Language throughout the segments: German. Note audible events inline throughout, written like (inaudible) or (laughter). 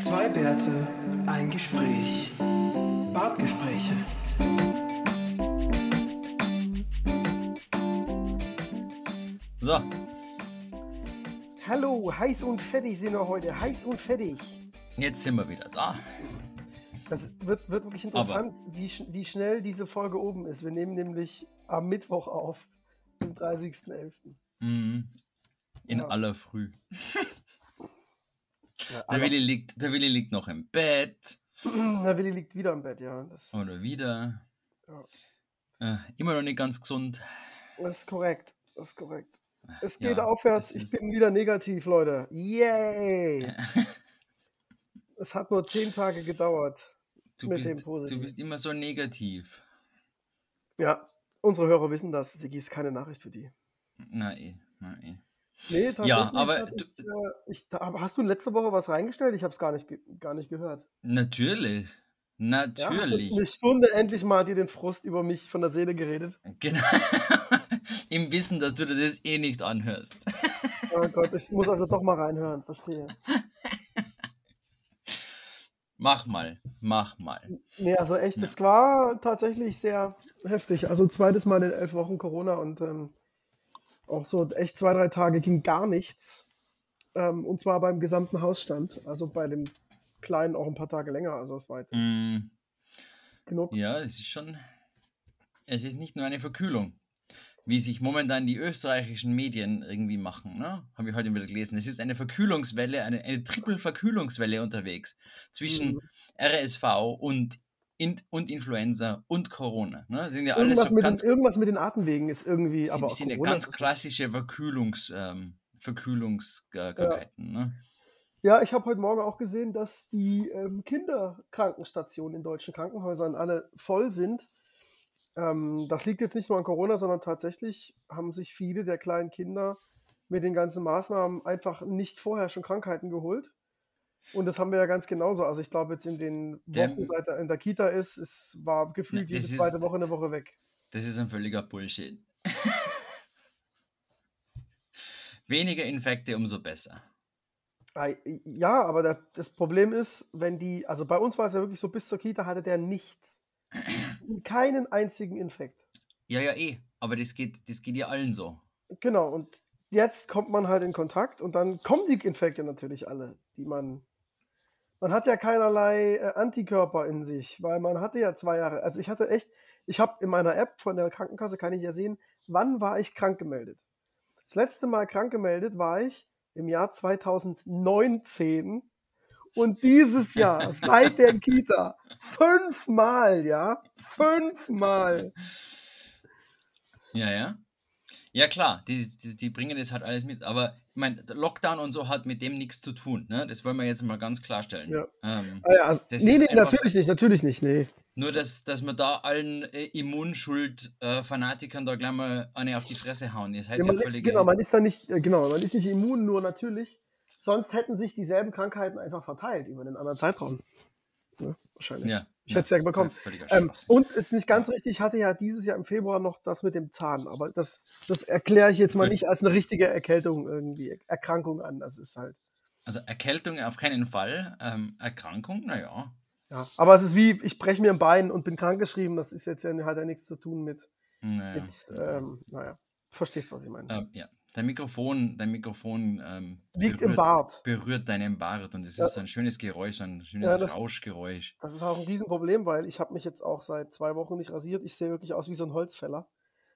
Zwei Bärte, ein Gespräch. Bartgespräche. So, Hallo, heiß und fettig sind wir heute. Heiß und fettig. jetzt sind wir wieder da. Das wird, wird wirklich interessant, wie, sch- wie schnell diese Folge oben ist. Wir nehmen nämlich am Mittwoch auf, am 30.11. Mhm. In Ja. aller Früh. (laughs) Ja, Der Willi, liegt, der Willi liegt noch im Bett. (clears throat) Der Willi liegt wieder im Bett, ja. Das, Oder ist, wieder. Ja. Äh, immer noch nicht ganz gesund. das ist korrekt. Das ist korrekt. Es Ja, geht aufwärts. es Ich bin wieder negativ, Leute. Yay! (laughs) es hat nur zehn Tage gedauert. Du Mit dem bist, Positiven. du bist immer so negativ. Ja, unsere Hörer wissen das. Sigi ist keine Nachricht für die. Nein, nein. Nee, tatsächlich. Ja, aber hatte du- ich, äh, ich, hast du letzte Woche was reingestellt? Ich habe es gar nicht, gar nicht gehört. Natürlich. Ja, Natürlich. eine Stunde endlich mal dir den Frust über mich von der Seele geredet. Genau. (laughs) Im Wissen, dass du dir das eh nicht anhörst. Oh Gott, ich muss also doch mal reinhören, verstehe. Mach mal, mach mal. Nee, also echt, Ja. es war tatsächlich sehr heftig. Also zweites Mal in elf Wochen Corona und ähm, auch so echt zwei, drei Tage ging gar nichts. Ähm, und zwar beim gesamten Hausstand. Also bei dem Kleinen auch ein paar Tage länger. Also es war jetzt Mm, genug. Ja, es ist schon. Es ist nicht nur eine Verkühlung, wie sich momentan die österreichischen Medien irgendwie machen. Ne? Habe ich heute wieder gelesen. Es ist eine Verkühlungswelle, eine, eine Triple-Verkühlungswelle unterwegs zwischen Mhm. RSV und, in, und Influenza und Corona. Ne? Sind ja alles Irgendwas, so mit ganz, den, irgendwas mit den Atemwegen ist irgendwie, sind, aber sind ja ganz klassische Verkühlungs, ähm, Verkühlungskrankheiten. Ne? Ja, ich habe heute Morgen auch gesehen, dass die ähm, Kinderkrankenstationen in deutschen Krankenhäusern alle voll sind. Ähm, das liegt jetzt nicht nur an Corona, sondern tatsächlich haben sich viele der kleinen Kinder mit den ganzen Maßnahmen einfach nicht vorher schon Krankheiten geholt. Und das haben wir ja ganz genauso. Also ich glaube jetzt in den Wochen, seit er in der Kita ist, es war gefühlt jede zweite Woche eine Woche weg. Das ist ein völliger Bullshit. (laughs) Weniger Infekte, umso besser. Ja, aber das Problem ist, wenn die, also bei uns war es ja wirklich so, bis zur Kita hatte der nichts. Keinen einzigen Infekt. Ja, ja, eh. Aber das geht, das geht ja allen so. Genau, und jetzt kommt man halt in Kontakt und dann kommen die Infekte natürlich alle, die man. Man hat ja keinerlei äh, Antikörper in sich, weil man hatte ja zwei Jahre. Also ich hatte echt, ich habe in meiner App von der Krankenkasse, kann ich ja sehen, wann war ich krank gemeldet. Das letzte Mal krank gemeldet war ich im Jahr 2019 und dieses Jahr (laughs) seit der Kita fünfmal, ja, fünfmal. Ja, ja. Ja, klar, die, die, die bringen das halt alles mit. Aber ich meine, Lockdown und so hat mit dem nichts zu tun. Ne? Das wollen wir jetzt mal ganz klarstellen. Ja. Ähm, Ah ja, also, Das nee, ist nee, natürlich nicht, natürlich nicht, nee. nur, dass, dass wir da allen äh, Immunschuld-Fanatikern da gleich mal eine auf die Fresse hauen. Ihr seid Ja, ja, man ist, völlig. genau, man ist da nicht, äh, genau, man ist nicht immun, nur natürlich. Sonst hätten sich dieselben Krankheiten einfach verteilt über den anderen Zeitraum. Ne? Wahrscheinlich. ja, ich hätte es ja bekommen. Ähm, und ist nicht ganz richtig, ich hatte ja dieses Jahr im Februar noch das mit dem Zahn, aber das, das erkläre ich jetzt mal nicht als eine richtige Erkältung irgendwie, Erkrankung an. Das ist halt. Also Erkältung auf keinen Fall. Ähm, Erkrankung, naja. Ja. Aber es ist wie, ich breche mir ein Bein und bin krankgeschrieben, das ist jetzt ja, hat ja nichts zu tun mit, naja. mit ähm, naja, verstehst, was ich meine. Ähm, ja. Dein Mikrofon, dein Mikrofon ähm, Liegt im Bart. berührt deinen Bart und es Ja. ist ein schönes Geräusch, ein schönes Ja, das- Rauschgeräusch. Das ist auch ein Riesenproblem, weil ich habe mich jetzt auch seit zwei Wochen nicht rasiert. Ich sehe wirklich aus wie so ein Holzfäller.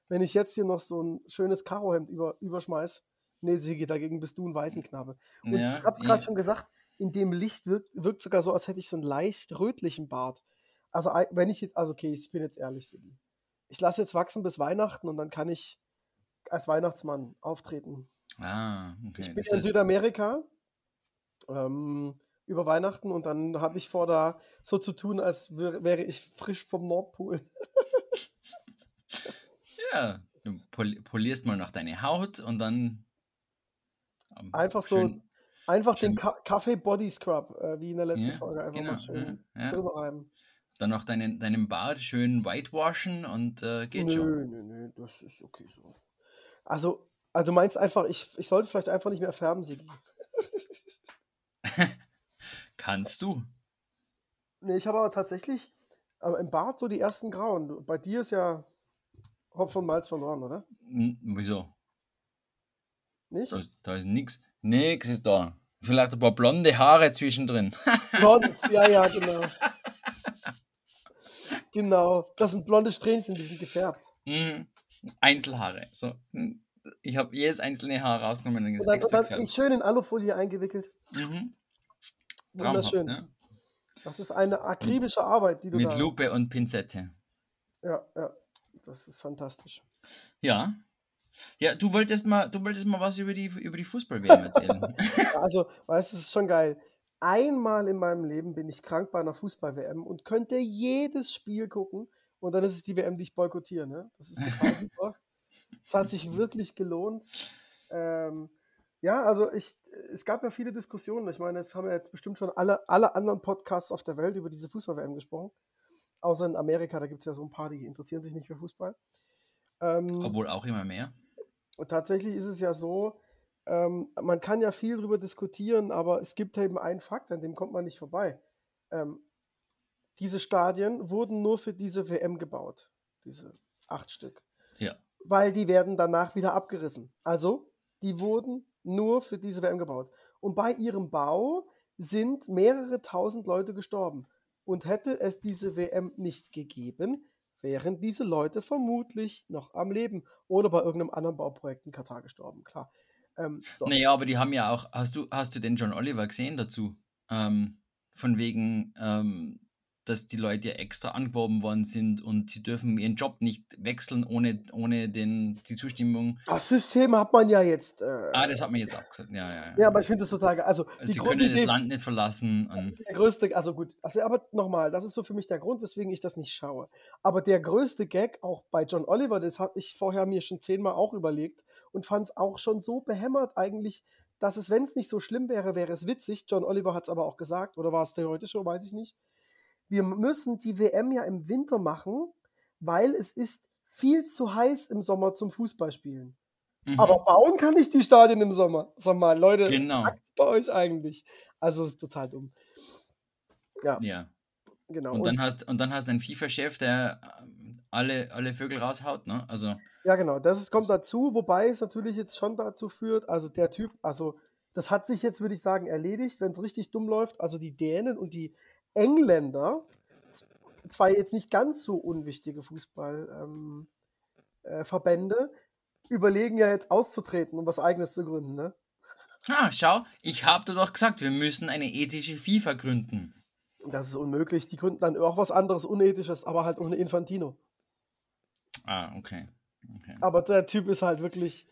Wenn ich jetzt hier noch so ein schönes Karohemd über, überschmeiß, nee, Sigi, dagegen bist du ein Waisenknabe. Und Ja, ich habe es gerade schon gesagt, in dem Licht wirkt, wirkt sogar so, als hätte ich so einen leicht rötlichen Bart. Also wenn ich jetzt, also okay, ich bin jetzt ehrlich, Sigi. Ich lasse jetzt wachsen bis Weihnachten und dann kann ich als Weihnachtsmann auftreten. Ah, okay. Ich bin Das in Südamerika ähm, über Weihnachten und dann habe ich vor, da so zu tun, als wär, wäre ich frisch vom Nordpol. (laughs) ja, du pol polierst mal noch deine Haut und dann ähm, Einfach so, schön- einfach den schön- Ka Kaffee Body Scrub, äh, wie in der letzten Ja, Folge, einfach genau, mal schön ja, ja. drüber reiben. dann noch deinen, deinen Bart schön whitewashen und äh, geht nö, schon. nö, nö, das ist okay so. Also, also du meinst einfach, ich, ich sollte vielleicht einfach nicht mehr färben, Sigi. (laughs) Kannst du? Nee, ich habe aber tatsächlich äh, im Bart so die ersten Grauen. Bei dir ist ja Hopf und Malz verloren, oder? Hm, wieso? Nicht? Da ist, da ist nix. Nix ist da. Vielleicht ein paar blonde Haare zwischendrin. (laughs) Blond, ja, ja, genau. Genau, das sind blonde Strähnchen, die sind gefärbt. Mhm. Einzelhaare. So. Hm. Ich habe jedes einzelne Haar rausgenommen und Und dann, und dann schön in Alufolie eingewickelt. Mhm. Wunderschön. ne? Das ist eine akribische Arbeit, die du Mit. Lupe und Pinzette. Ja, ja. Das ist fantastisch. Ja. Ja, du wolltest mal, du wolltest mal was über die, über die Fußball-WM erzählen. (laughs) Also, weißt du, es ist schon geil. Einmal in meinem Leben bin ich krank bei einer Fußball-WM und könnte jedes Spiel gucken und dann ist es die WM, die ich boykottiere. Ne? Das ist total (laughs) super. Es hat sich wirklich gelohnt. Ähm, ja, also ich, es gab ja viele Diskussionen. Ich meine, es haben ja jetzt bestimmt schon alle, alle anderen Podcasts auf der Welt über diese Fußball-WM gesprochen. Außer in Amerika, da gibt es ja so ein paar, die interessieren sich nicht für Fußball. Ähm, Obwohl auch immer mehr. und tatsächlich ist es ja so, ähm, man kann ja viel darüber diskutieren, aber es gibt eben einen Fakt, an dem kommt man nicht vorbei. Ähm, diese Stadien wurden nur für diese WM gebaut, diese acht Stück, Ja. weil die werden danach wieder abgerissen. Also, die wurden nur für diese WM gebaut. Und bei ihrem Bau sind mehrere tausend Leute gestorben. Und hätte es diese WM nicht gegeben, wären diese Leute vermutlich noch am Leben oder bei irgendeinem anderen Bauprojekt in Katar gestorben, klar. Ähm, so. Naja, aber die haben ja auch, hast du, hast du den John Oliver gesehen dazu? Ähm, von wegen, ähm, dass die Leute ja extra angeworben worden sind und sie dürfen ihren Job nicht wechseln ohne, ohne den, die Zustimmung. Das System hat man ja jetzt. Äh, Ah, das hat man jetzt auch gesagt. Ja, ja. ja, aber ich finde das total geil. Also, die sie können das Land nicht verlassen. Das ist der größte, also gut, also aber nochmal, das ist so für mich der Grund, weswegen ich das nicht schaue. Aber der größte Gag auch bei John Oliver, das habe ich vorher mir schon zehnmal auch überlegt und fand es auch schon so behämmert eigentlich, dass es, wenn es nicht so schlimm wäre, wäre es witzig. John Oliver hat es aber auch gesagt, oder war es theoretisch so, weiß ich nicht. Wir müssen die WM ja im Winter machen, weil es ist viel zu heiß im Sommer zum Fußballspielen. Mhm. Aber bauen kann ich die Stadien im Sommer. Sag mal, Leute, Genau. bei euch eigentlich? Also ist total dumm. Ja, Ja. genau. Und dann hast und dann hast du einen FIFA-Chef, der ähm, alle, alle Vögel raushaut, ne? Also, ja, genau. Das ist, kommt dazu, wobei es natürlich jetzt schon dazu führt, also der Typ, also das hat sich jetzt, würde ich sagen, erledigt, wenn es richtig dumm läuft. Also die Dänen und die Engländer, zwei jetzt nicht ganz so unwichtige Fußballverbände, ähm, äh, überlegen ja jetzt auszutreten, um was Eigenes zu gründen, ne? ah, schau, ich habe dir doch gesagt, wir müssen eine ethische FIFA gründen. Das ist unmöglich. Die gründen dann auch was anderes, Unethisches, aber halt ohne Infantino. Ah, okay. okay. Aber der Typ ist halt wirklich,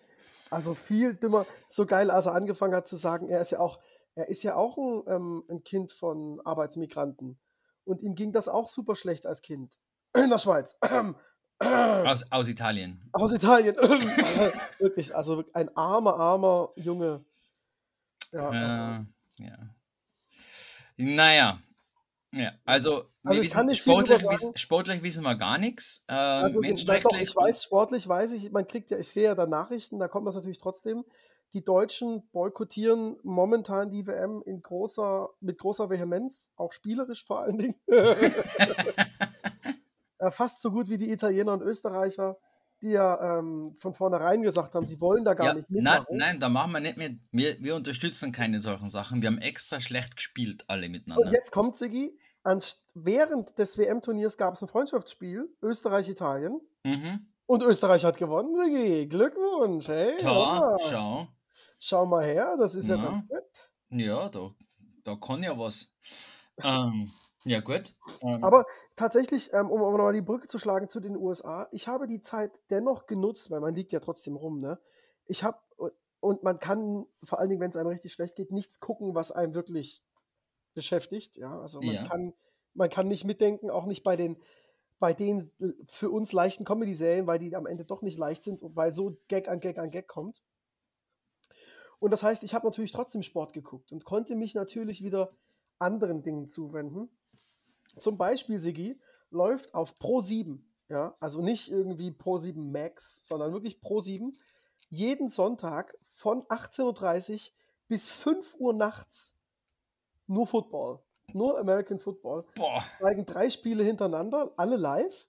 also viel dümmer. So geil, als er angefangen hat zu sagen, er ist ja auch, er ist ja auch ein, ähm, ein Kind von Arbeitsmigranten. Und ihm ging das auch super schlecht als Kind. In der Schweiz. (clears throat) Aus, aus Italien. Aus Italien. (clears throat) wirklich, also ein armer, armer Junge. Ja, also, Ja, ja. Naja. Ja, also, Also wissen, nicht sportlich, wiss, sagen. sportlich wissen wir gar nichts. Ähm, also ich weiß, sportlich weiß ich, man kriegt ja, ich sehe ja da Nachrichten, da kommt das natürlich trotzdem. Die Deutschen boykottieren momentan die WM in großer, mit großer Vehemenz, auch spielerisch vor allen Dingen. (laughs) Äh, Fast so gut wie die Italiener und Österreicher, die ja ähm, von vornherein gesagt haben, sie wollen da gar ja, nicht nein, mitmachen. nein, da machen wir nicht mit. Wir, wir unterstützen keine solchen Sachen. Wir haben extra schlecht gespielt, alle miteinander. Und jetzt kommt Sigi, anst- während des WM-Turniers gab es ein Freundschaftsspiel, Österreich-Italien. Mhm. Und Österreich hat gewonnen, Sigi. Glückwunsch, hey. Hurra. schau. Schau mal her, das ist ja, Ja. ganz gut. Ja, da, da kann ja was. Ähm, ja, gut. Ähm, Aber tatsächlich, ähm, um, um nochmal die Brücke zu schlagen zu den USA, ich habe die Zeit dennoch genutzt, weil man liegt ja trotzdem rum, ne? Ich habe, und man kann, vor allen Dingen, wenn es einem richtig schlecht geht, nichts gucken, was einem wirklich beschäftigt, ja? Also man Ja. kann, man kann nicht mitdenken, auch nicht bei den, bei den für uns leichten Comedy-Serien, weil die am Ende doch nicht leicht sind und weil so Gag an Gag an Gag kommt. Und das heißt, ich habe natürlich trotzdem Sport geguckt und konnte mich natürlich wieder anderen Dingen zuwenden. Zum Beispiel, Sigi, läuft auf Pro 7, ja, also nicht irgendwie Pro 7 Max, sondern wirklich Pro 7, jeden Sonntag von 18.30 Uhr bis 5 Uhr nachts nur Football. nur American Football. Boah. Zeigen drei Spiele hintereinander, alle live.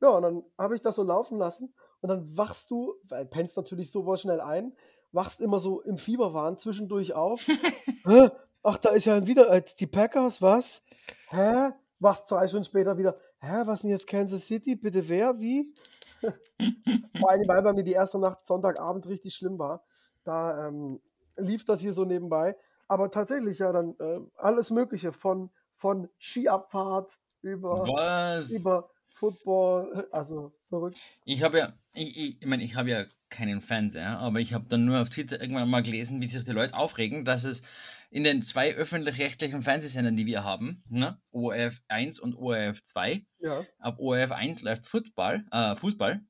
Ja, und dann habe ich das so laufen lassen und dann wachst du, weil pennst natürlich super schnell ein, wachst immer so im Fieberwahn zwischendurch auf. (laughs) Hä? Ach, da ist ja wieder äh, die Packers, was? Hä? Wachst zwei Stunden später wieder. Hä, was denn jetzt Kansas City? Bitte wer? Wie? (laughs) Vor allem, weil bei mir die erste Nacht Sonntagabend richtig schlimm war. Da ähm, lief das hier so nebenbei. Aber tatsächlich ja dann äh, alles Mögliche von, von Skiabfahrt über, Was? über Football, also verrückt. Ich habe ja, ich, ich, ich meine, ich habe ja keinen Fernseher, aber ich habe dann nur auf Twitter irgendwann mal gelesen, wie sich die Leute aufregen, dass es in den zwei öffentlich-rechtlichen Fernsehsendern, die wir haben, ne, ORF 1 und ORF 2, Ja. auf ORF 1 läuft Football, äh, Fußball,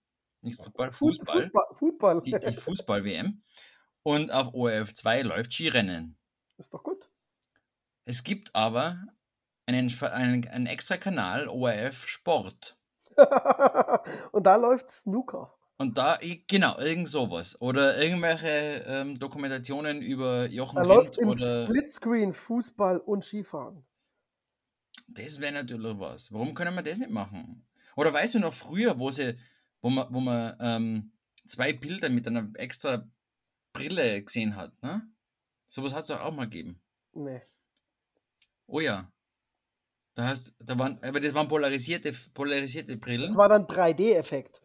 nicht Football, Fu- Fußball, Football. Football. die, die Fußball-WM. Und auf ORF 2 läuft Skirennen. Ist doch gut. Es gibt aber einen, einen, einen extra Kanal, ORF Sport. (laughs) und da läuft Snooker. Und da, genau, irgend sowas. Oder irgendwelche ähm, Dokumentationen über Jochen Da läuft im oder. Splitscreen Fußball und Skifahren. Das wäre natürlich was. Warum können wir das nicht machen? Oder weißt du noch früher, wo sie, wo man, wo man ähm, zwei Bilder mit einer extra Brille gesehen hat, ne? Sowas hat es auch mal gegeben. Nee. Oh ja. Da hast, da waren, aber das waren polarisierte, polarisierte Brillen. Das war dann 3D-Effekt.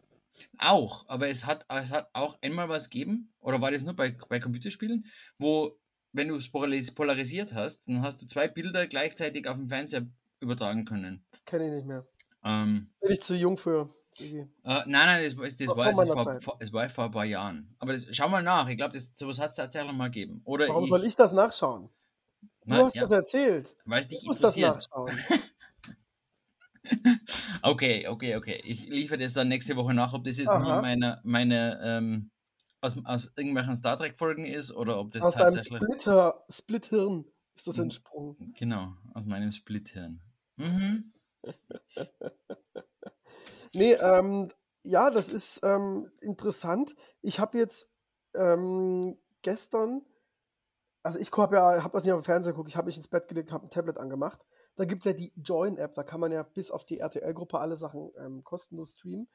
Auch, aber es hat, es hat auch einmal was gegeben, oder war das nur bei, bei Computerspielen, wo, wenn du es polaris- polarisiert hast, dann hast du zwei Bilder gleichzeitig auf dem Fernseher übertragen können. Kenne ich nicht mehr. Ähm, Bin ich zu jung für. Äh, nein, nein, das, war- das, Vor- war meiner vor, vor, es war vor ein paar Jahren. Aber das, schau mal nach, ich glaube, sowas hat es tatsächlich mal gegeben. Oder Warum ich, soll ich das nachschauen? Du Na, hast ja, das erzählt. weil es Du dich musst das interessiert. nachschauen. (laughs) Okay, okay, okay. Ich liefere das dann nächste Woche nach, ob das jetzt nur Aha. meine, meine ähm, aus, aus irgendwelchen Star Trek-Folgen ist oder ob das Aus deinem tatsächlich. Splitter, Splithirn ist das Mhm. entsprungen. Genau, aus meinem Splithirn. Mhm. (laughs) Nee, ähm, ja, das ist ähm, interessant. Ich habe jetzt ähm, gestern, also ich habe ja, habe das nicht auf dem Fernseher geguckt, ich habe mich ins Bett gelegt, habe ein Tablet angemacht. Da gibt es ja die Join-App, da kann man ja bis auf die RTL-Gruppe alle Sachen ähm, kostenlos streamen.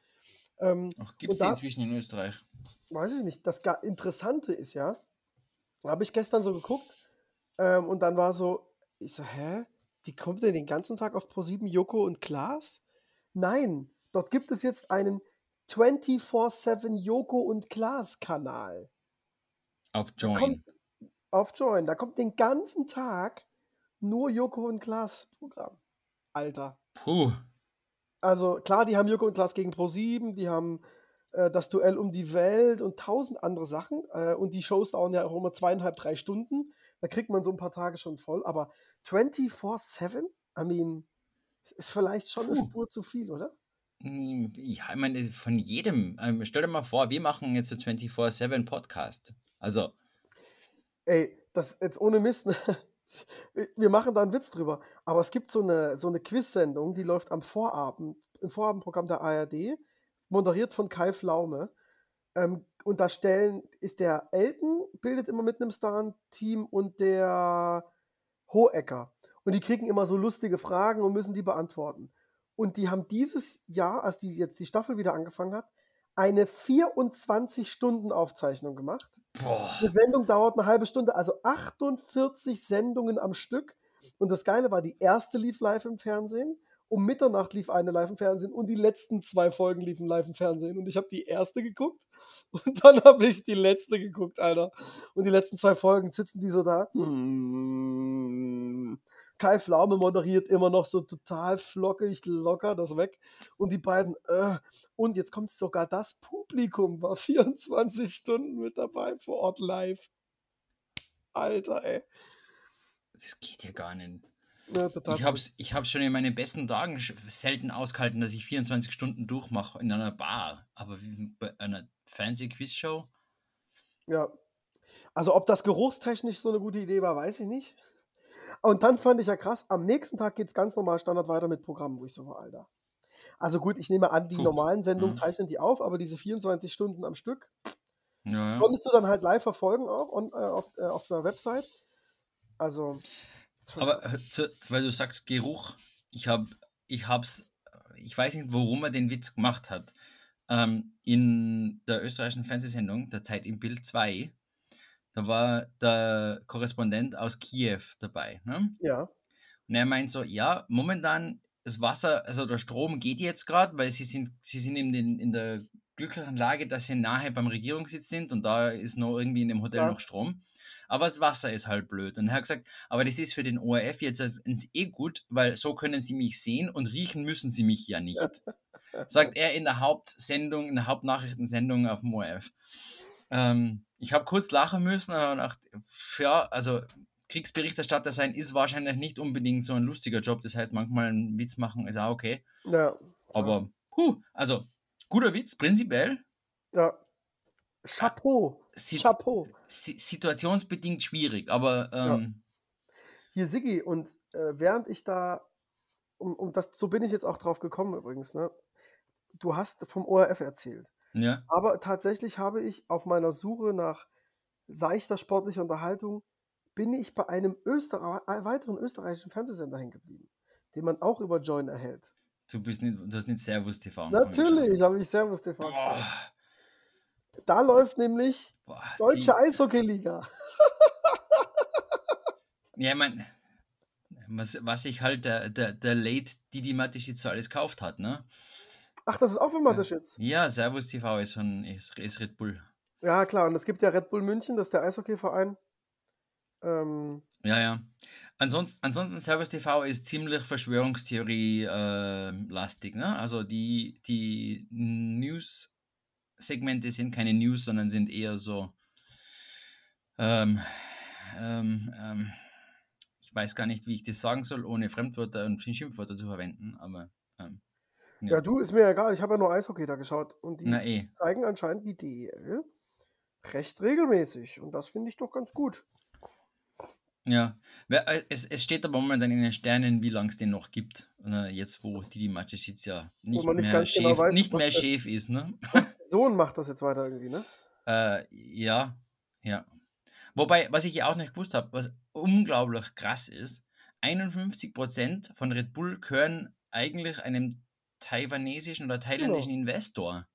Ähm, Ach, gibt es die inzwischen in Österreich? weiß ich nicht. Das Interessante ist ja, habe ich gestern so geguckt ähm, und dann war so, ich so, hä? Die kommt denn den ganzen Tag auf Pro7 Joko und Klaas? Nein, dort gibt es jetzt einen 24-7 Joko und Klaas Kanal Auf Join. kommt- auf Join. Da kommt den ganzen Tag nur Joko und Klaas Programm. Alter. Puh. Also klar, die haben Joko und Klaas gegen Pro7, die haben äh, das Duell um die Welt und tausend andere Sachen. Äh, und die Shows dauern ja auch immer zweieinhalb, drei Stunden. Da kriegt man so ein paar Tage schon voll. Aber 24-7? I mean, ist vielleicht schon eine Puh. Spur zu viel, oder? Ja, ich meine, von jedem. Ähm, stell dir mal vor, wir machen jetzt einen 24-7 Podcast. Also, Ey, das jetzt ohne Mist. ne? Wir machen da einen Witz drüber. Aber es gibt so eine, so eine Quiz-Sendung, die läuft am Vorabend, im Vorabendprogramm der ARD, moderiert von Kai Flaume. Ähm, und da stellen, ist der Elton, bildet immer mit einem Star-Team und der Hohecker. Und die kriegen immer so lustige Fragen und müssen die beantworten. Und die haben dieses Jahr, als die jetzt die Staffel wieder angefangen hat, eine 24-Stunden-Aufzeichnung gemacht. Boah. Eine Sendung dauert eine halbe Stunde, also 48 Sendungen am Stück. Und das Geile war, die erste lief live im Fernsehen, um Mitternacht lief eine live im Fernsehen und die letzten zwei Folgen liefen live im Fernsehen. Und ich habe die erste geguckt (laughs) und dann habe ich die letzte geguckt, Alter. Und die letzten zwei Folgen sitzen die so da. Hm. Kai Pflaume moderiert immer noch so total flockig, locker das weg. Und die beiden, äh, und jetzt kommt sogar das Publikum, war (laughs) 24 Stunden mit dabei vor Ort live. Alter, ey. Das geht ja gar nicht. Ja, Ich hab's, ich hab's schon in meinen besten Tagen selten ausgehalten, dass ich 24 Stunden durchmache in einer Bar. Aber wie bei einer Fernseh-Quiz-Show? Ja. Also, ob das geruchstechnisch so eine gute Idee war, weiß ich nicht. Und dann fand ich ja krass, am nächsten Tag geht es ganz normal Standard weiter mit Programmen, wo ich so war, Alter. Also gut, ich nehme an, die Puh. normalen Sendungen Mhm. zeichnen die auf, aber diese 24 Stunden am Stück Ja, ja. konntest du dann halt live verfolgen auch on, äh, auf, äh, auf der Website. Also, Aber äh, weil du sagst Geruch, ich habe, ich hab's, ich weiß nicht, warum er den Witz gemacht hat. Ähm, in der österreichischen Fernsehsendung, der Zeit im Bild 2, da war der Korrespondent aus Kiew dabei. Ne? Ja. Und er meint so, ja, momentan das Wasser, also der Strom geht jetzt gerade, weil sie sind, sie sind in, den, in der glücklichen Lage, dass sie nahe beim Regierungssitz sind und da ist noch irgendwie in dem Hotel Ja. noch Strom. Aber das Wasser ist halt blöd. Und er hat gesagt, aber das ist für den ORF jetzt ins eh gut, weil so können sie mich sehen und riechen müssen sie mich ja nicht. (laughs) Sagt er in der Hauptsendung, in der Hauptnachrichtensendung auf dem ORF. Ähm, ich habe kurz lachen müssen und gedacht, ja, also Kriegsberichterstatter sein ist wahrscheinlich nicht unbedingt so ein lustiger Job. Das heißt, manchmal einen Witz machen ist auch okay. Ja. Aber, puh, also guter Witz, prinzipiell. Ja. Chapeau. Si Chapeau. si situationsbedingt schwierig, aber ähm, Hier, Siggi, und äh, während ich da, um, um das, so bin ich jetzt auch drauf gekommen übrigens, ne? Du hast vom ORF erzählt. Ja, Aber tatsächlich habe ich auf meiner Suche nach seichter sportlicher Unterhaltung, bin ich bei einem Österrei äh, weiteren österreichischen Fernsehsender hängen geblieben, den man auch über Join erhält. du bist nicht, du hast nicht Servus TV. Natürlich habe ich Servus TV geschaut. Da läuft nämlich boah, Deutsche die- Eishockeyliga. (laughs) Ja, ich mein, was, was sich halt der, der, der Late Didi Matischitz alles gekauft hat, ne? Ach, das ist auch von Mateschitz. Ja, Servus TV ist, von, ist, ist Red Bull. Ja, klar. Und es gibt ja Red Bull München, das ist der Eishockeyverein. Ähm, Ja, ja. Ansonsten, ansonsten Servus TV ist ziemlich Verschwörungstheorie-lastig, ne? Also die, die News-Segmente sind keine News, sondern sind eher so. Ähm, ähm, ähm, ich weiß gar nicht, wie ich das sagen soll, ohne Fremdwörter und Schimpfwörter zu verwenden, aber ähm, ja. du, ist mir egal. Ich habe ja nur Eishockey da geschaut. Und die na eh. zeigen anscheinend die DEL recht regelmäßig. Und das finde ich doch ganz gut. Ja, äh, es, es steht aber momentan in den Sternen, wie lange es den noch gibt. Ne, jetzt, wo Didi Matischitz ja nicht, man nicht mehr, ganz Chef, genau weiß, nicht mehr Chef ist, ne? Sohn macht das jetzt weiter irgendwie, ne? Äh, ja, ja. Wobei, was ich ja auch nicht gewusst habe, was unglaublich krass ist, 51% von Red Bull gehören eigentlich einem taiwanesischen oder thailändischen Investor.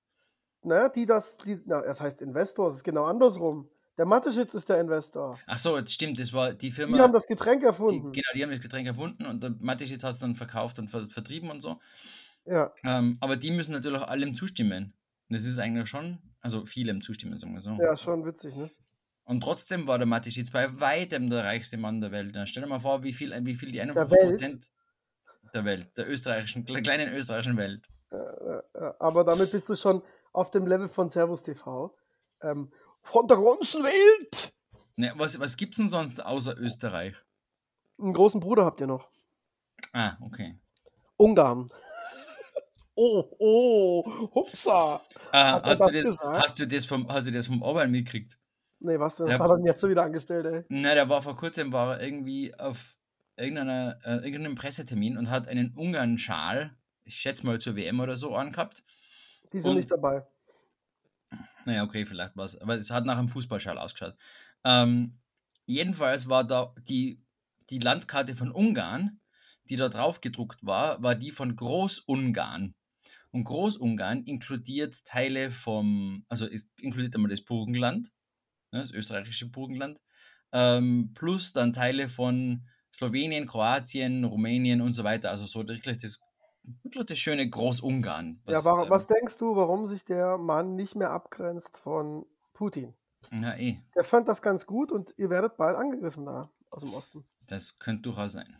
Na, die das, die, na, das heißt Investor, es ist genau andersrum. Der Mateschitz ist der Investor. Ach so, jetzt stimmt, das war die Die Firma. haben das Getränk die, erfunden. genau, die haben das Getränk erfunden und der Matischitz hat es dann verkauft und ver vertrieben und so. Ja, Ähm, aber die müssen natürlich auch allem zustimmen. Und das ist eigentlich schon, also vielem zustimmen, sagen wir so. ja, schon witzig, ne? Und trotzdem war der Matischitz bei weitem der reichste Mann der Welt. Dann stell dir mal vor, wie viel, wie viel die 51% Welt? Der Welt, der österreichischen, kle- kleinen österreichischen Welt. Äh, äh, äh, aber damit bist du schon auf dem Level von Servus TV. Ähm, von der ganzen Welt! Ne, was was gibt es denn sonst außer Österreich? Einen großen Bruder habt ihr noch. Ah, okay. Ungarn. Oh, oh, hupsa. Ah, hast, das du das, hast, du das vom, hast du das vom Orban mitgekriegt? Nee, was denn? Das hat er denn jetzt so wieder angestellt, ey. Na, der war vor kurzem war er irgendwie auf irgendeiner, äh, irgendeinem Pressetermin und hat einen Ungarn-Schal, ich schätze mal zur WM oder so, angehabt. Die sind Und- nicht dabei. Naja, okay, vielleicht was. Aber es hat nach einem Fußballschal ausgeschaut. Ähm, jedenfalls war da die, die Landkarte von Ungarn, die da drauf gedruckt war, war die von Großungarn. Und Großungarn inkludiert Teile vom, also es inkludiert einmal das Burgenland, ne, das österreichische Burgenland, ähm, plus dann Teile von Slowenien, Kroatien, Rumänien und so weiter. Also so wirklich das, wirklich das schöne Großungarn. ja, warum, ähm, was denkst du, warum sich der Mann nicht mehr abgrenzt von Putin? Na eh, Der fand das ganz gut und ihr werdet bald angegriffen da aus dem Osten. das könnte durchaus sein.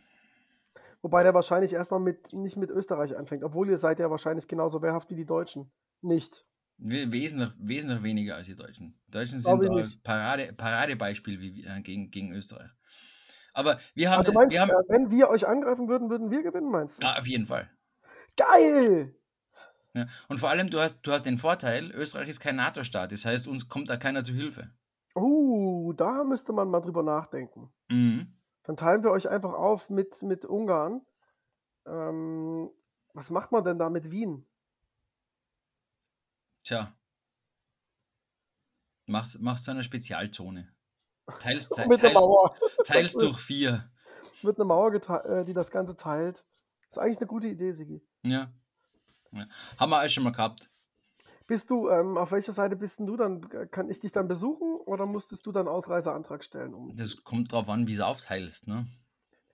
Wobei der wahrscheinlich erstmal mit, nicht mit Österreich anfängt, obwohl ihr seid ja wahrscheinlich genauso wehrhaft wie die Deutschen. Nicht. We- Wesentlich, wesentlich weniger als die Deutschen. Die Deutschen sind. Parade, Paradebeispiel wie, äh, gegen, gegen Österreich. Aber wir haben, es- meinst, wir haben äh, wenn wir euch angreifen würden, würden wir gewinnen, meinst du? ja, auf jeden Fall. Geil! Ja. Und vor allem, du hast, du hast den Vorteil, Österreich ist kein NATO-Staat. Das heißt, uns kommt da keiner zu Hilfe. Uh, da müsste man mal drüber nachdenken. Mhm. Dann teilen wir euch einfach auf mit, mit Ungarn. Ähm, was macht man denn da mit Wien? Tja. Machst du eine Spezialzone. Teils, te, mit teils, Mauer. teils durch vier. wird eine Mauer, äh, die das Ganze teilt. ist eigentlich eine gute Idee, Sigi. Ja. ja. Haben wir alles schon mal gehabt. Bist du, ähm, auf welcher Seite bist du dann? Kann ich dich dann besuchen oder musstest du dann Ausreiseantrag stellen? Um Das kommt drauf an, wie du aufteilst, ne?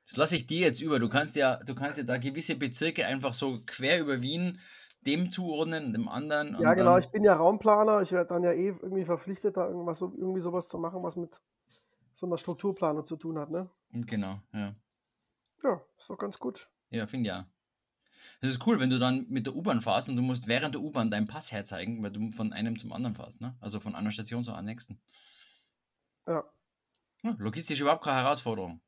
Das lasse ich dir jetzt über. Du kannst ja, du kannst ja da gewisse Bezirke einfach so quer über Wien dem zuordnen, dem anderen. ja, genau, ich bin ja Raumplaner. Ich werde dann ja eh irgendwie verpflichtet, da irgendwas, irgendwie sowas zu machen, was mit so einer Strukturplanung zu tun hat, ne? Genau, ja. Ja, ist doch ganz gut. Ja, finde ja. Das ist cool, wenn du dann mit der U-Bahn fährst und du musst während der U-Bahn deinen Pass herzeigen, weil du von einem zum anderen fährst, ne? Also von einer Station zur nächsten. Ja. Ja, logistisch überhaupt keine Herausforderung.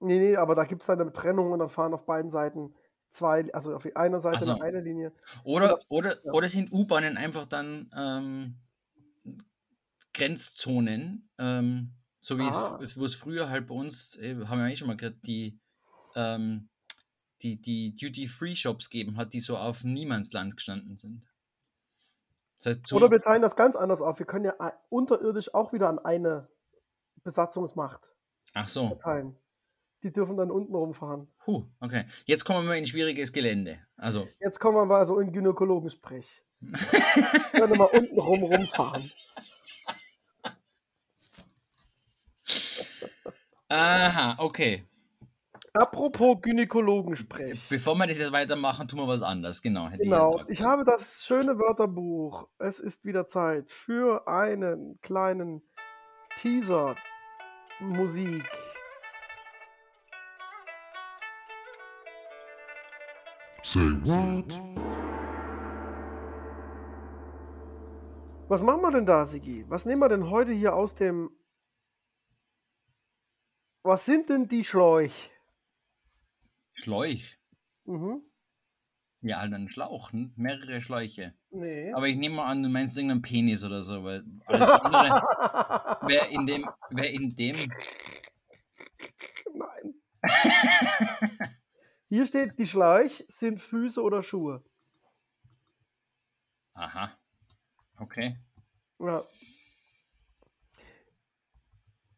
Nee, nee, aber da gibt es dann eine Trennung und dann fahren auf beiden Seiten zwei, also auf einer Seite Ach so. eine, Linie. Oder, das- oder, ja. oder sind U-Bahnen einfach dann ähm, Grenzzonen, ähm, so wie Ah. es, wo es früher halt bei uns, äh, haben wir ja eh schon mal gehört, die, ähm, die, die Duty-Free-Shops geben hat, die so auf Niemandsland gestanden sind. Das heißt, so, Oder wir teilen das ganz anders auf. Wir können ja äh, unterirdisch auch wieder an eine Besatzungsmacht ach so, verteilen. Die dürfen dann unten rumfahren. Puh, okay. Jetzt kommen wir mal in schwieriges Gelände. Also, Jetzt kommen wir mal so in Gynäkologensprech. (laughs) Können wir mal unten rum rumfahren. Aha, okay. Apropos Gynäkologensprech. Bevor wir das jetzt weitermachen, tun wir was anderes. Genau. hätte Genau, ich gesagt. habe das schöne Wörterbuch. Es ist wieder Zeit für einen kleinen Teaser Musik. Say what? Was machen wir denn da, Sigi? Was nehmen wir denn heute hier aus dem. Was sind denn die Schläuch? Schläuch. Mhm. Ja, halt ein Schlauch, ne? mehrere Schläuche. Nee. Aber ich nehme mal an, du meinst irgendeinen Penis oder so, weil alles andere (laughs) wäre in dem, wäre in dem. Nein. Hier steht, die Schläuch sind Füße oder Schuhe. Aha. Okay. Ja.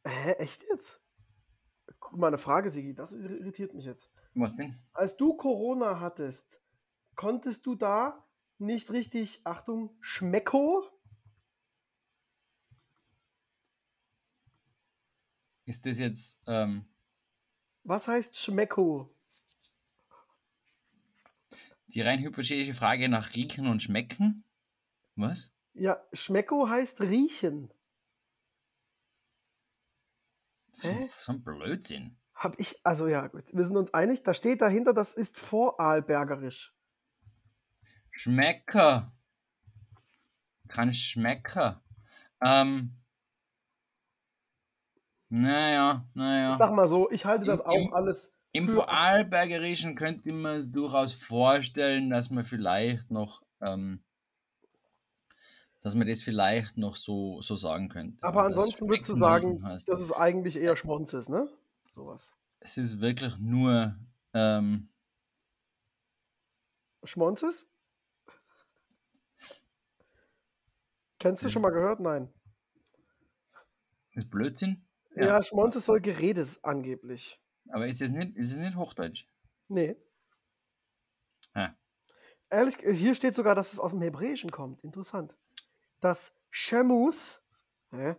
Hä, echt jetzt? Guck mal, eine Frage, Sigi, das irritiert mich jetzt. Was denn? Als du Corona hattest, konntest du da nicht richtig, Achtung, Schmecko? Ist das jetzt, ähm, Was heißt Schmecko? die rein hypothetische Frage nach Riechen und Schmecken? Was? Ja, Schmecko heißt riechen. So ein Blödsinn. Hab ich, also ja, gut, wir sind uns einig, da steht dahinter, das ist Vorarlbergerisch. Schmecker. Kein Schmecker. Ähm. Naja, naja. Ich sag mal so, ich halte das Im- auch im- alles Im Vorarlbergerischen könnte man es durchaus vorstellen, dass man vielleicht noch, ähm, dass man das vielleicht noch so, so sagen könnte. Aber ansonsten würdest du sagen, heißt. das ist eigentlich eher Schmonzes, ne? Sowas. es ist wirklich nur, ähm, Schmonzes? Kennst du schon mal gehört? Nein. ist Blödsinn. Ja, Ja. Schmonzes soll Geredes angeblich. Aber ist es nicht, ist es nicht Hochdeutsch? Nee. Ja. Ehrlich, hier steht sogar, dass es aus dem Hebräischen kommt. Interessant. Das Shemuth hä,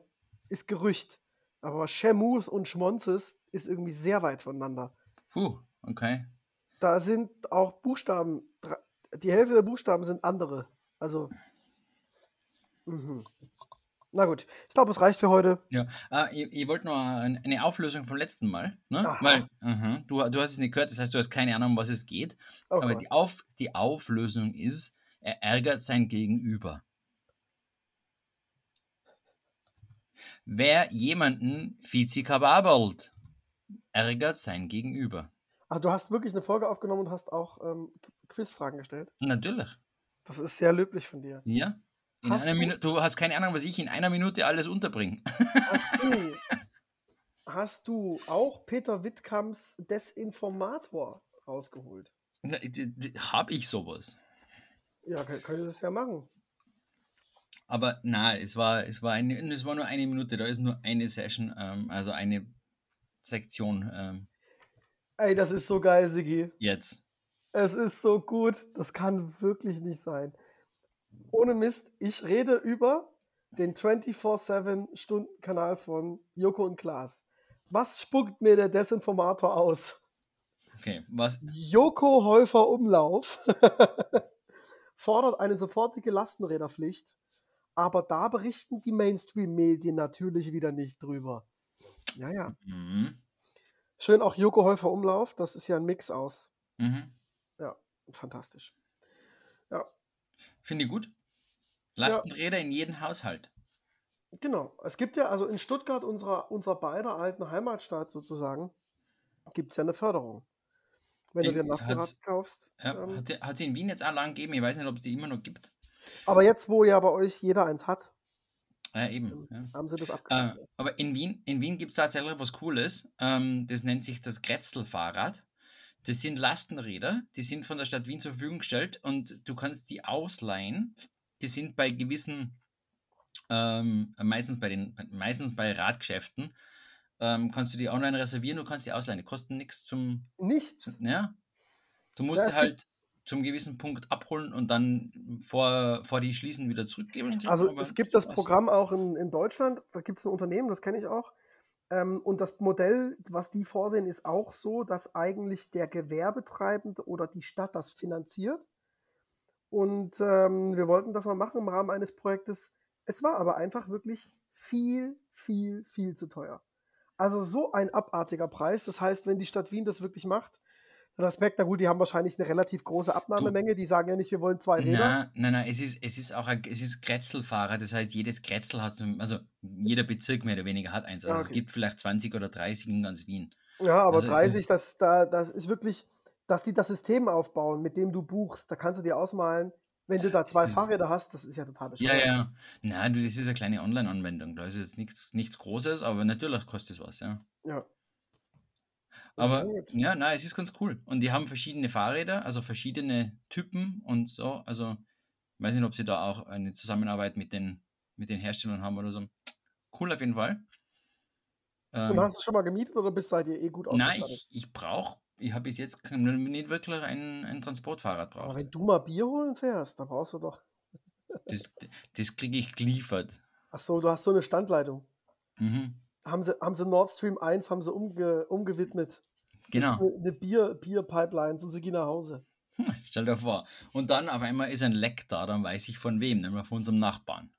ist Gerücht. Aber Shemuth und Schmonzes ist irgendwie sehr weit voneinander. Puh, okay. Da sind auch Buchstaben, die Hälfte der Buchstaben sind andere. Also. Mhm. Na gut, ich glaube, es reicht für heute. Ja, ah, ich wollte noch ein- eine Auflösung vom letzten Mal, ne? Aha. Weil aha, du, du hast es nicht gehört, das heißt, du hast keine Ahnung, um was es geht. Oh Aber Gott. die, Auf, die Auflösung ist, er ärgert sein Gegenüber. Wer jemanden fizikababelt, ärgert sein Gegenüber. Ach, du hast wirklich eine Folge aufgenommen und hast auch ähm, Qu- Quizfragen gestellt. Natürlich. Das ist sehr löblich von dir. Ja. Hast du- Minute, du hast keine Ahnung, was ich in einer Minute alles unterbringe. Hast du, (laughs) hast du auch Peter Wittkamps Desinformator rausgeholt? Habe ich sowas? Ja, kann, kann ich das ja machen. Aber na, es war, es war eine, es war nur eine Minute, da ist nur eine Session, ähm, also eine Sektion. Ähm, Ey, das ist so geil, Sigi. Jetzt. Es ist so gut. Das kann wirklich nicht sein. Ohne Mist, ich rede über den 24-7-Stunden-Kanal von Joko und Klaas. Was spuckt mir der Desinformator aus? Okay, was? Joko Häufer Umlauf (laughs) fordert eine sofortige Lastenräderpflicht, aber da berichten die Mainstream-Medien natürlich wieder nicht drüber. Ja, ja. Mhm. Schön auch Joko Häufer Umlauf, das ist ja ein Mix aus. Mhm. Ja, fantastisch. Finde ich gut. Lastenräder in jedem Haushalt. Genau. Es gibt ja, also in Stuttgart, unserer, unserer beider alten Heimatstadt sozusagen, gibt es ja eine Förderung. Wenn du In- dir ein Lastenrad kaufst. Ja, ähm, hat, sie, hat sie in Wien jetzt auch lang gegeben? Ich weiß nicht, ob es die immer noch gibt. Aber jetzt, wo ja bei euch jeder eins hat, Ja, eben. Ja. haben sie das Äh, abgeschafft. aber in Wien, in Wien gibt es tatsächlich was Cooles. Ähm, das nennt sich das Grätzl-Fahrrad. Das sind Lastenräder, die sind von der Stadt Wien zur Verfügung gestellt und du kannst die ausleihen. Die sind bei gewissen, ähm, meistens bei den, meistens bei Radgeschäften, ähm, kannst du die online reservieren, du kannst die ausleihen. Die kosten nichts zum, Nichts. ja. Du musst Ja, halt zum gewissen Punkt abholen und dann vor, vor die Schließen wieder zurückgeben. Also es gibt das. Programm auch in, in Deutschland, da gibt es ein Unternehmen, das kenne ich auch. Ähm, und das Modell, was die vorsehen, ist auch so, dass eigentlich der Gewerbetreibende oder die Stadt das finanziert. Und ähm, wir wollten das mal machen im Rahmen eines Projektes. Es war aber einfach wirklich viel, viel, viel zu teuer. Also so ein abartiger Preis. Das heißt, wenn die Stadt Wien das wirklich macht, Respekt, na gut, die haben wahrscheinlich eine relativ große Abnahmemenge. Die sagen ja nicht, wir wollen zwei Räder. Nein, nein, nein, es ist, es ist auch ein, es ist Grätzlfahrer, das heißt, jedes Grätzl hat, so, also jeder Bezirk mehr oder weniger hat eins. Also Ah, es okay. gibt vielleicht 20 oder 30 in ganz Wien. Ja, aber Also es 30, das, da, das ist wirklich, dass die das System aufbauen, mit dem du buchst, da kannst du dir ausmalen, wenn du da zwei ist- Fahrräder hast, das ist ja total Ja, bescheuert. ja. Nein, du, das ist eine kleine Online-Anwendung. Da ist jetzt nichts, nichts Großes, aber natürlich kostet es was, ja. Ja. Aber gut. ja, nein, es ist ganz cool. Und die haben verschiedene Fahrräder, also verschiedene Typen und so. Also, ich weiß nicht, ob sie da auch eine Zusammenarbeit mit den, mit den Herstellern haben oder so. Cool auf jeden Fall. Und Ähm, hast du schon mal gemietet oder bist seid ihr eh gut Nein, ausgestattet? ich, ich brauche, ich habe bis jetzt nicht wirklich ein, ein Transportfahrrad Aber braucht. wenn du mal Bier holen fährst, da brauchst du doch. Das, das kriege ich geliefert. Ach so, du hast so eine Standleitung. Mhm. Haben sie, haben sie Nord Stream 1 haben sie umge, umgewidmet. Das Genau. ist Eine, eine Bier, Bier-Pipeline, so sie gehen nach Hause. Hm, (laughs) Stell dir vor. Und dann auf einmal ist ein Leck da, dann weiß ich von wem, nämlich von unserem Nachbarn.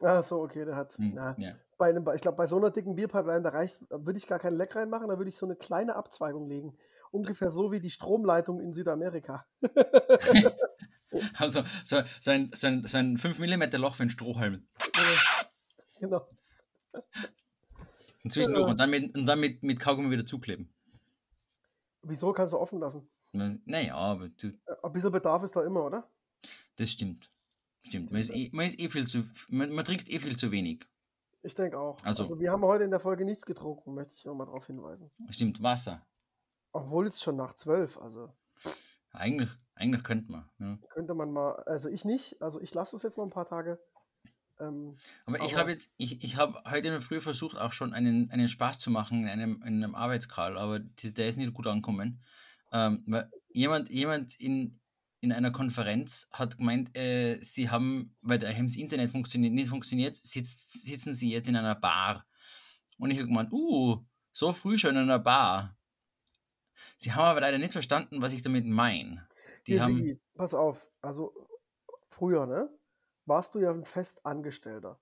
Ah, so, okay, der hat. Hm, Na, Ja. bei einem, ich glaube, bei so einer dicken Bierpipeline, da reicht, würde ich gar keinen Leck reinmachen, da würde ich so eine kleine Abzweigung legen. Ungefähr so wie die Stromleitung in Südamerika. (laughs) (laughs) Also so, so, ein, so, ein, so ein 5 mm Loch für einen Strohhalm. genau. Ein Zwischenloch Ja. und dann, mit, und dann mit, mit Kaugummi wieder zukleben. Wieso kannst du offen lassen? Naja, aber du, Äh, Ein bisschen Bedarf ist da immer, oder? das stimmt. Stimmt. Man ist, eh, man ist eh viel zu, man, man trinkt eh viel zu wenig. Ich denke auch. Also- Also, wir haben heute in der Folge nichts getrunken, möchte ich nochmal darauf hinweisen. Stimmt, Wasser. Obwohl es schon nach zwölf, also Eigentlich, eigentlich könnte man. Ja. könnte man mal, also ich nicht, also ich lasse es jetzt noch ein paar Tage. Ähm, Aber ich Aber- habe jetzt, ich, ich habe heute in der Früh versucht, auch schon einen, einen Spaß zu machen in einem, in einem Arbeitskral, aber der ist nicht gut angekommen. Ähm, weil jemand, jemand in, in einer Konferenz hat gemeint, äh, sie haben, weil daheim das Internet funktioniert, nicht funktioniert, sitzt, sitzen sie jetzt in einer Bar. Und ich habe gemeint, uh, so früh schon in einer Bar. Sie haben aber leider nicht verstanden, was ich damit meine. Die haben, pass auf, also früher, ne, warst du ja ein Festangestellter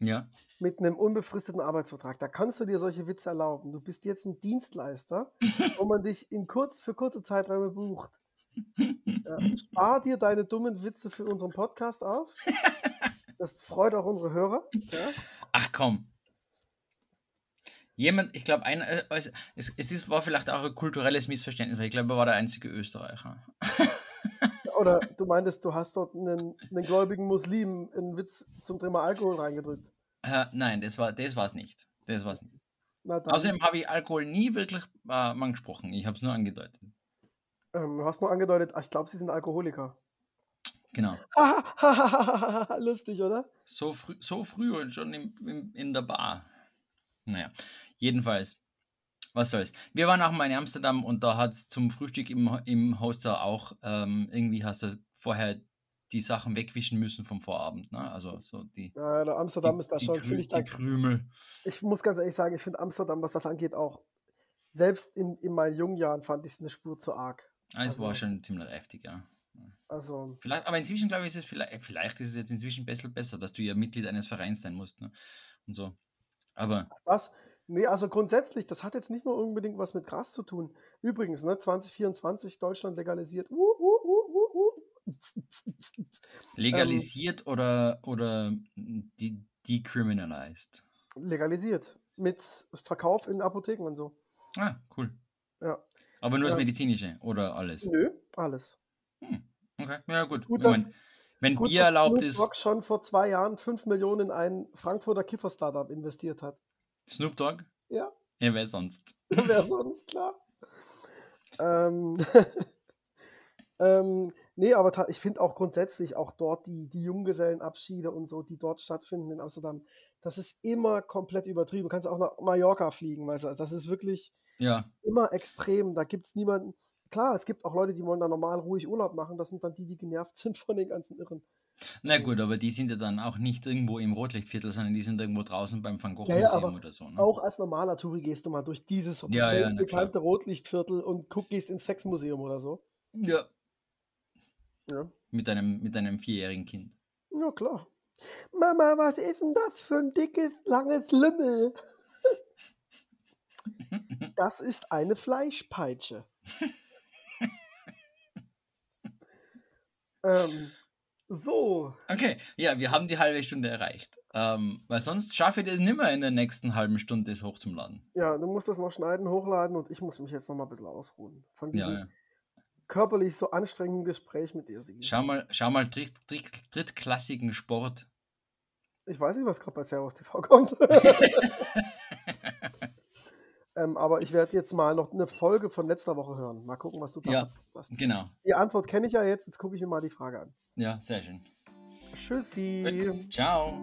ja, mit einem unbefristeten Arbeitsvertrag. Da kannst du dir solche Witze erlauben. Du bist jetzt ein Dienstleister, (laughs) wo man dich in kurz, für kurze Zeiträume bucht. Ja, spar dir deine dummen Witze für unseren Podcast auf. Das freut auch unsere Hörer. Ja? Ach komm. Jemand, ich glaube, einer, äh, es, es es ist, war vielleicht auch ein kulturelles Missverständnis, weil ich glaube, er war der einzige Österreicher. Oder du meintest, du hast dort einen, einen gläubigen Muslim einen Witz zum Thema Alkohol reingedrückt. Äh, nein, das war das war's nicht. Das war's nicht. Außerdem habe ich Alkohol nie wirklich äh, angesprochen. Ich habe es nur angedeutet. ähm, du hast nur angedeutet, ach, ich glaube, sie sind Alkoholiker. Genau. (laughs) Lustig, oder? So früh, so früh und schon im, im, in der Bar. Naja, jedenfalls. Was soll's. Wir waren auch mal in Amsterdam und da hat es zum Frühstück im, im Hoster auch ähm, irgendwie hast du vorher die Sachen wegwischen müssen vom Vorabend. Ne? Also so die, Ja, der Amsterdam die, ist da schon, Krü ich, die da, Krümel. ich muss ganz ehrlich sagen, ich finde Amsterdam, was das angeht, auch, selbst in, in meinen jungen Jahren fand ich es eine Spur zu arg. Ah, Es war Also- schon ziemlich heftig, ja. Also, Vielleicht, aber inzwischen glaube ich, ist es vielleicht, vielleicht ist es jetzt inzwischen ein bisschen besser, dass du ja Mitglied eines Vereins sein musst. Ne? Und so. Aber was? Nee, also grundsätzlich, das hat jetzt nicht nur unbedingt was mit Gras zu tun. Übrigens, ne, 2024 Deutschland legalisiert. Uh, uh, uh, uh, uh. (laughs) legalisiert oder, oder de decriminalized. Legalisiert. Mit Verkauf in Apotheken und so. Ah, cool. Ja. Aber nur das Ja. medizinische oder alles? Nö, alles. Okay, ja gut. Gut, mein, dass- wenn Gut, Bier erlaubt Snoop ist, Dogg schon vor zwei Jahren 5 Millionen in ein Frankfurter Kiffer-Startup investiert hat. Snoop Dogg? Ja, Ja, wer sonst? (laughs) wer sonst, klar. Ähm, (laughs) ähm, nee, aber ich finde auch grundsätzlich auch dort die, die Junggesellenabschiede und so, die dort stattfinden in Amsterdam, das ist immer komplett übertrieben. Du kannst auch nach Mallorca fliegen, weißt du, also das ist wirklich Ja, immer extrem. Da gibt es niemanden. Klar, es gibt auch Leute, die wollen da normal ruhig Urlaub machen. Das sind dann die, die genervt (laughs) sind von den ganzen Irren. Na gut, aber die sind ja dann auch nicht irgendwo im Rotlichtviertel, sondern die sind irgendwo draußen beim Van Gogh Ja, ja, Museum oder so. Ne? Auch als normaler Touri gehst du mal durch dieses Ja, ja, bekannte Rotlichtviertel und guck, gehst ins Sexmuseum oder so. Ja, Ja. mit einem, mit einem vierjährigen Kind. Ja, klar. Mama, was ist denn das für ein dickes, langes Lümmel? (laughs) Das ist eine Fleischpeitsche. (laughs) ähm, so, Okay, ja, wir haben die halbe Stunde erreicht. Ähm, weil sonst schaffe ich das nicht mehr in der nächsten halben Stunde, das hochzuladen. ja, du musst das noch schneiden, hochladen und ich muss mich jetzt noch mal ein bisschen ausruhen. Von Ja, diesem ja. körperlich so anstrengenden Gespräch mit dir, Sigi. Schau mal, schau mal dritt, dritt, drittklassigen Sport. Ich weiß nicht, was gerade bei Servus TV kommt. (laughs) (laughs) ähm, aber ich werde jetzt mal noch eine Folge von letzter Woche hören. Mal gucken, was du da Ja. hast. Genau. Die Antwort kenne ich ja jetzt. Jetzt gucke ich mir mal die Frage an. Ja, sehr schön. Tschüssi. Ciao.